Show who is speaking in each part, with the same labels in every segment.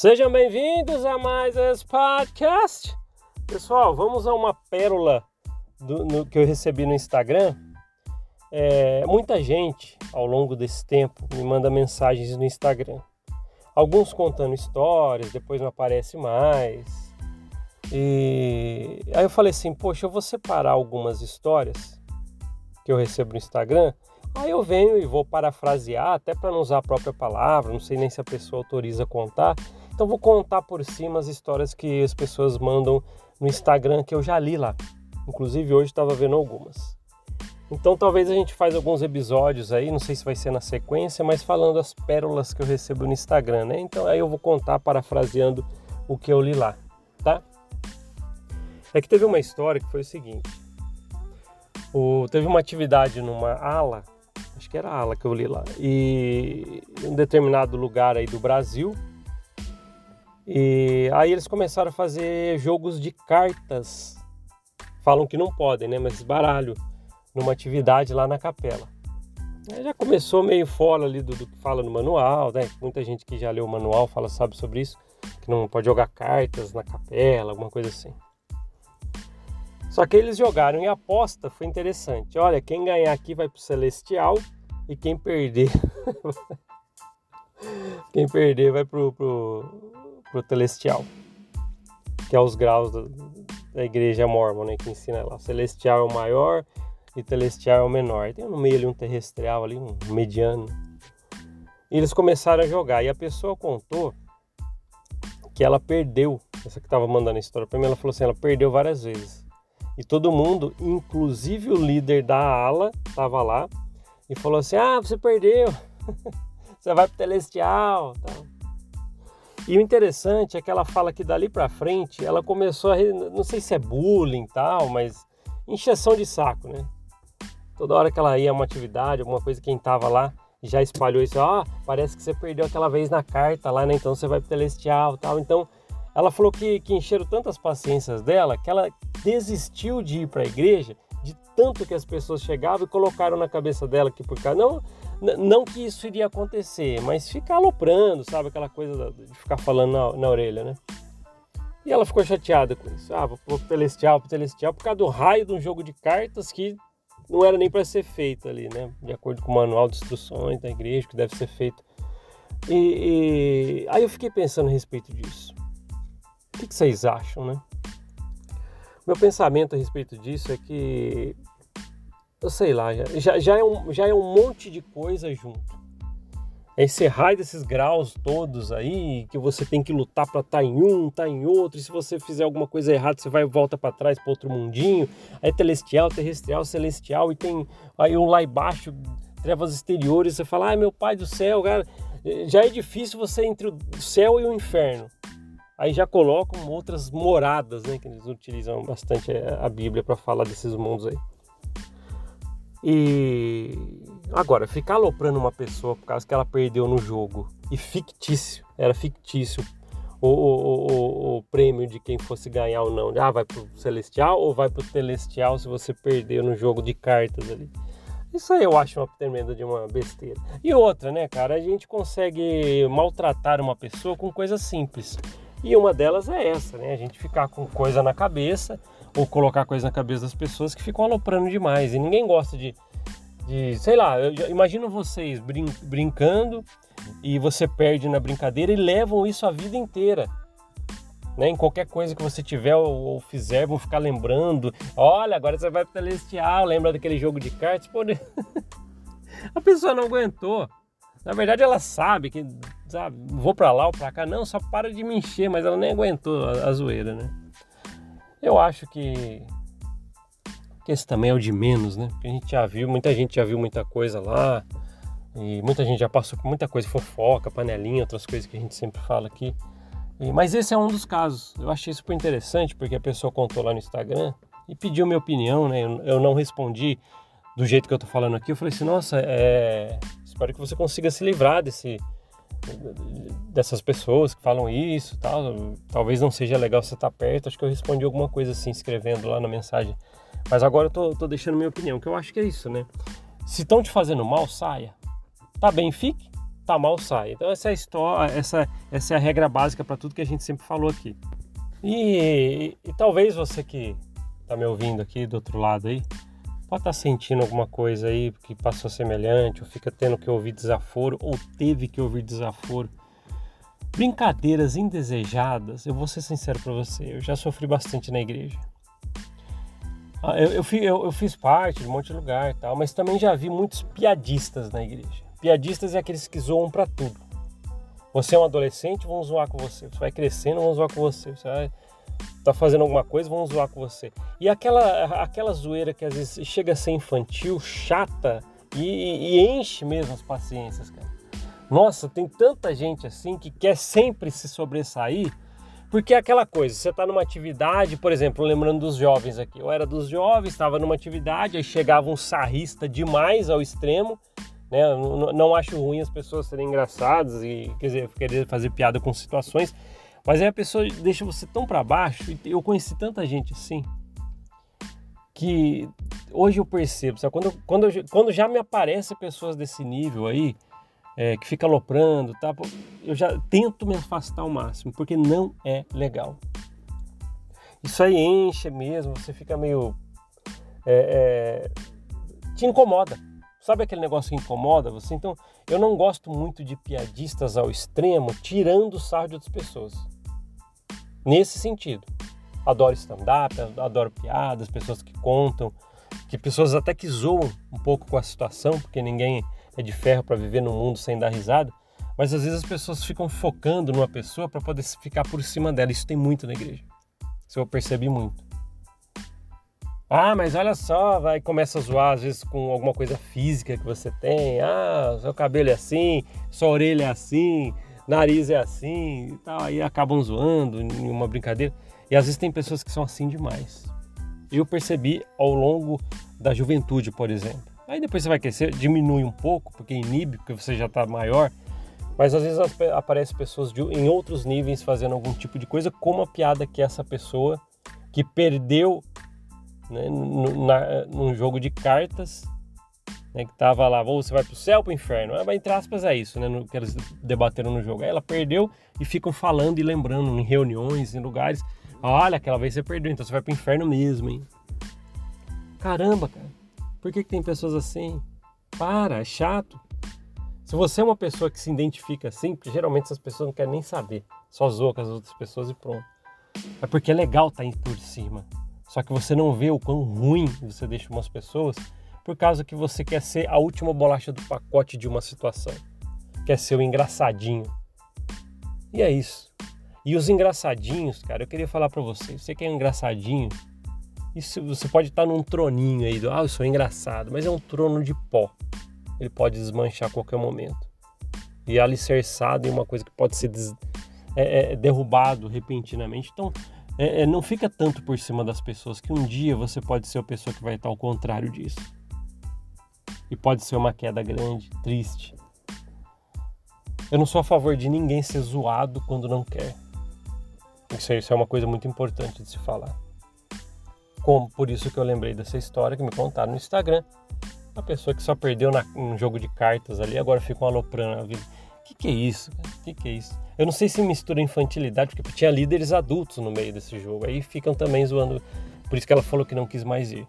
Speaker 1: Sejam bem-vindos a mais esse podcast. Pessoal, vamos a uma pérola do, no, que eu recebi no Instagram. É, muita gente, ao longo desse tempo, me manda mensagens no Instagram. Alguns contando histórias, depois não aparece mais. E aí eu falei assim, poxa, eu vou separar algumas histórias que eu recebo no Instagram. Aí eu venho e vou parafrasear, até para não usar a própria palavra, não sei nem se a pessoa autoriza contar. Então vou contar por cima as histórias que as pessoas mandam no Instagram que eu já li lá. Inclusive hoje estava vendo algumas. Então talvez a gente faz alguns episódios aí, não sei se vai ser na sequência, mas falando as pérolas que eu recebo no Instagram, né? Então aí eu vou contar parafraseando o que eu li lá, tá? É que teve uma história que foi o seguinte. O, teve uma atividade numa ala, acho que era a ala que eu li lá, e em um determinado lugar aí do Brasil, e aí eles começaram a fazer jogos de cartas. Falam que não podem, né? Mas baralho numa atividade lá na capela. Aí já começou meio fora ali do, do, que fala no manual, né? Muita gente que já leu o manual fala, sabe sobre isso, que não pode jogar cartas na capela, alguma coisa assim. Só que eles jogaram e a aposta foi interessante. Olha, quem ganhar aqui vai pro Celestial e quem perder. quem perder vai pro, pro, pro celestial, que é os graus da, igreja mormon, né, que ensina lá. Celestial é o maior e celestial é o menor. Tem no meio ali um terrestrial ali, um mediano. E eles começaram a jogar e a pessoa contou que ela perdeu. Essa que estava mandando a história para mim, ela falou assim, ela perdeu várias vezes. E todo mundo, inclusive o líder da ala, estava lá e falou assim: "Ah, você perdeu. você vai pro celestial", tal. E o interessante é que ela fala que dali para frente ela começou a, não sei se é bullying tal, mas encheção de saco, né? Toda hora que ela ia a uma atividade, alguma coisa, quem tava lá já espalhou isso, ó, oh, parece que você perdeu aquela vez na carta lá, né? Então você vai pro celestial tal. Então ela falou que, que encheram tantas paciências dela que ela desistiu de ir para a igreja tanto que as pessoas chegavam e colocaram na cabeça dela que por causa não não que isso iria acontecer, mas ficar aloprando, sabe? Aquela coisa de ficar falando na, na orelha, né? E ela ficou chateada com isso. Ah, vou pro Celestial, pro Celestial, por causa do raio de um jogo de cartas que não era nem para ser feito ali, né? De acordo com o manual de instruções da igreja, que deve ser feito. E, e... aí eu fiquei pensando a respeito disso. O que, que vocês acham, né? Meu pensamento a respeito disso é que eu sei lá, já, já, é um, já é um monte de coisa junto. É esse raio desses graus todos aí, que você tem que lutar para estar tá em um, estar tá em outro, e se você fizer alguma coisa errada, você vai e volta para trás para outro mundinho. Aí celestial, terrestrial, celestial, e tem aí um lá embaixo, trevas exteriores, você fala, ai meu pai do céu, cara, já é difícil você entre o céu e o inferno. Aí já colocam outras moradas, né, que eles utilizam bastante a Bíblia para falar desses mundos aí. E agora, ficar aloprando uma pessoa por causa que ela perdeu no jogo e fictício, era fictício o, o, o, o, prêmio de quem fosse ganhar ou não. Ah, vai pro Celestial ou vai pro Celestial se você perdeu no jogo de cartas ali. Isso aí eu acho uma tremenda de uma besteira. E outra, né, cara? A gente consegue maltratar uma pessoa com coisas simples. E uma delas é essa, né? A gente ficar com coisa na cabeça ou colocar coisa na cabeça das pessoas que ficam aloprando demais. E ninguém gosta de, de sei lá, eu imagino vocês brin brincando e você perde na brincadeira e levam isso a vida inteira. Né? Em qualquer coisa que você tiver ou, ou fizer, vão ficar lembrando. Olha, agora você vai para Celestial, lembra daquele jogo de cartas? Pô, a pessoa não aguentou. Na verdade, ela sabe que sabe, vou para lá ou para cá. Não, só para de me encher, mas ela nem aguentou a, a zoeira, né? Eu acho que, que esse também é o de menos, né? Porque a gente já viu, muita gente já viu muita coisa lá. E muita gente já passou por muita coisa, fofoca, panelinha, outras coisas que a gente sempre fala aqui. E, mas esse é um dos casos. Eu achei super interessante porque a pessoa contou lá no Instagram e pediu minha opinião, né? Eu, eu não respondi do jeito que eu tô falando aqui. Eu falei assim, nossa, é... espero que você consiga se livrar desse dessas pessoas que falam isso tal. Talvez não seja legal você estar perto. Acho que eu respondi alguma coisa assim, escrevendo lá na mensagem. Mas agora eu tô, tô deixando minha opinião, que eu acho que é isso, né? Se estão te fazendo mal, saia. Tá bem, fique. tá mal, sai. Então essa é a história, essa, essa é a regra básica para tudo que a gente sempre falou aqui. E, e, e, talvez você que tá me ouvindo aqui do outro lado aí, pode estar tá sentindo alguma coisa aí que passou semelhante, ou fica tendo que ouvir desaforo, ou teve que ouvir desaforo. Brincadeiras indesejadas, eu vou ser sincero para você, eu já sofri bastante na igreja. Ah, eu, eu, eu, eu, fiz parte de um monte de lugar e tal, mas também já vi muitos piadistas na igreja. Piadistas é aqueles que zoam para tudo. Você é um adolescente, vão zoar com você. Você vai crescendo, vão zoar com você. Você vai tá fazendo alguma coisa, vão zoar com você. E aquela, aquela zoeira que às vezes chega a ser infantil, chata e, e enche mesmo as paciências, cara. Nossa, tem tanta gente assim que quer sempre se sobressair porque é aquela coisa, você está numa atividade, por exemplo, lembrando dos jovens aqui, eu era dos jovens, estava numa atividade, aí chegava um sarrista demais ao extremo, né? Não, não, acho ruim as pessoas serem engraçadas e quer dizer, querer fazer piada com situações, mas aí a pessoa deixa você tão para baixo, e eu conheci tanta gente assim, que hoje eu percebo, sabe? Quando, quando, quando já me aparecem pessoas desse nível aí, é, que fica aloprando, tá? eu já tento me afastar ao máximo, porque não é legal. Isso aí enche mesmo, você fica meio. É, é, te incomoda. Sabe aquele negócio que incomoda você? Então, eu não gosto muito de piadistas ao extremo tirando sarro de outras pessoas. Nesse sentido. Adoro stand-up, adoro piadas, pessoas que contam, que pessoas até que zoam um pouco com a situação, porque ninguém é de ferro para viver no mundo sem dar risada, mas às vezes as pessoas ficam focando numa pessoa para poder ficar por cima dela. Isso tem muito na igreja. Isso eu percebi muito. Ah, mas olha só, vai começa a zoar às vezes com alguma coisa física que você tem. Ah, seu cabelo é assim, sua orelha é assim, nariz é assim e tal. Aí acabam zoando em uma brincadeira. E às vezes tem pessoas que são assim demais. Eu percebi ao longo da juventude, por exemplo. Aí depois você vai crescer, diminui um pouco, porque inibe, porque você já está maior. Mas às vezes aparecem pessoas de, em outros níveis fazendo algum tipo de coisa, como a piada que essa pessoa que perdeu né, na, num jogo de cartas, né, que tava lá, ou você vai pro céu ou pro inferno. Ah, entre aspas é isso, né, no, que eles debateram no jogo. Aí ela perdeu e ficam falando e lembrando em reuniões, em lugares. Olha, aquela vez você perdeu, então você vai pro inferno mesmo, hein? Caramba, cara. Por que, que tem pessoas assim? Para, é chato. Se você é uma pessoa que se identifica assim, porque geralmente essas pessoas não querem nem saber, só zoa com as outras pessoas e pronto. É porque é legal estar tá por cima. Só que você não vê o quão ruim você deixa umas pessoas por causa que você quer ser a última bolacha do pacote de uma situação. Quer ser o engraçadinho. E é isso. E os engraçadinhos, cara, eu queria falar para você, você que é um engraçadinho, isso você pode estar num troninho aí do, ah, eu sou engraçado, mas é um trono de pó. Ele pode desmanchar a qualquer momento. E é alicerçado em uma coisa que pode ser des, é, é, derrubado repentinamente. Então, é, é, não fica tanto por cima das pessoas que um dia você pode ser a pessoa que vai estar ao contrário disso. E pode ser uma queda grande, triste. Eu não sou a favor de ninguém ser zoado quando não quer. Isso, isso é uma coisa muito importante de se falar. Como por isso que eu lembrei dessa história que me contaram no Instagram. A pessoa que só perdeu na, um jogo de cartas ali, agora fica aloprando a vida. O que, que é isso? O que, que é isso? Eu não sei se mistura infantilidade, porque tinha líderes adultos no meio desse jogo. Aí ficam também zoando. Por isso que ela falou que não quis mais ir.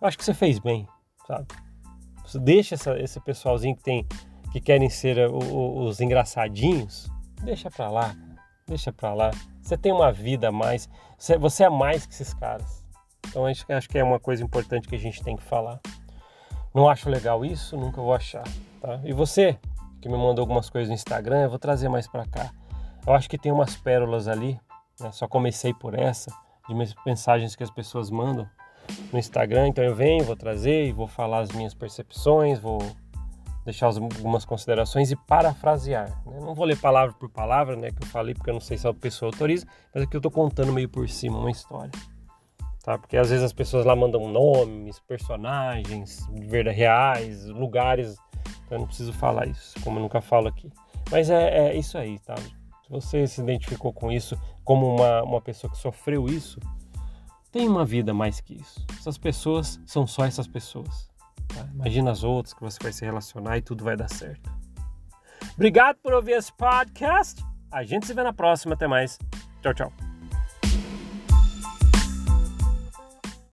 Speaker 1: Acho que você fez bem, sabe? Você deixa essa, esse pessoalzinho que tem que querem ser os engraçadinhos, deixa pra lá, deixa pra lá. Você tem uma vida a mais. Você é mais que esses caras. Então acho, acho que é uma coisa importante que a gente tem que falar. Não acho legal isso, nunca vou achar. Tá? E você, que me mandou algumas coisas no Instagram, eu vou trazer mais para cá. Eu acho que tem umas pérolas ali, né? só comecei por essa, de mensagens que as pessoas mandam no Instagram. Então eu venho, vou trazer e vou falar as minhas percepções, vou deixar algumas considerações e parafrasear. Né? Não vou ler palavra por palavra, né, que eu falei, porque eu não sei se a pessoa autoriza, mas aqui eu estou contando meio por cima uma história. Tá? Porque às vezes as pessoas lá mandam nomes, personagens, verdade, reais, lugares, eu não preciso falar isso, como eu nunca falo aqui. Mas é, é isso aí, tá? Se você se identificou com isso como uma, uma pessoa que sofreu isso, tem uma vida mais que isso. Essas pessoas são só essas pessoas. Tá? Imagina as outras que você vai se relacionar e tudo vai dar certo. Obrigado por ouvir esse podcast. A gente se vê na próxima. Até mais. Tchau, tchau.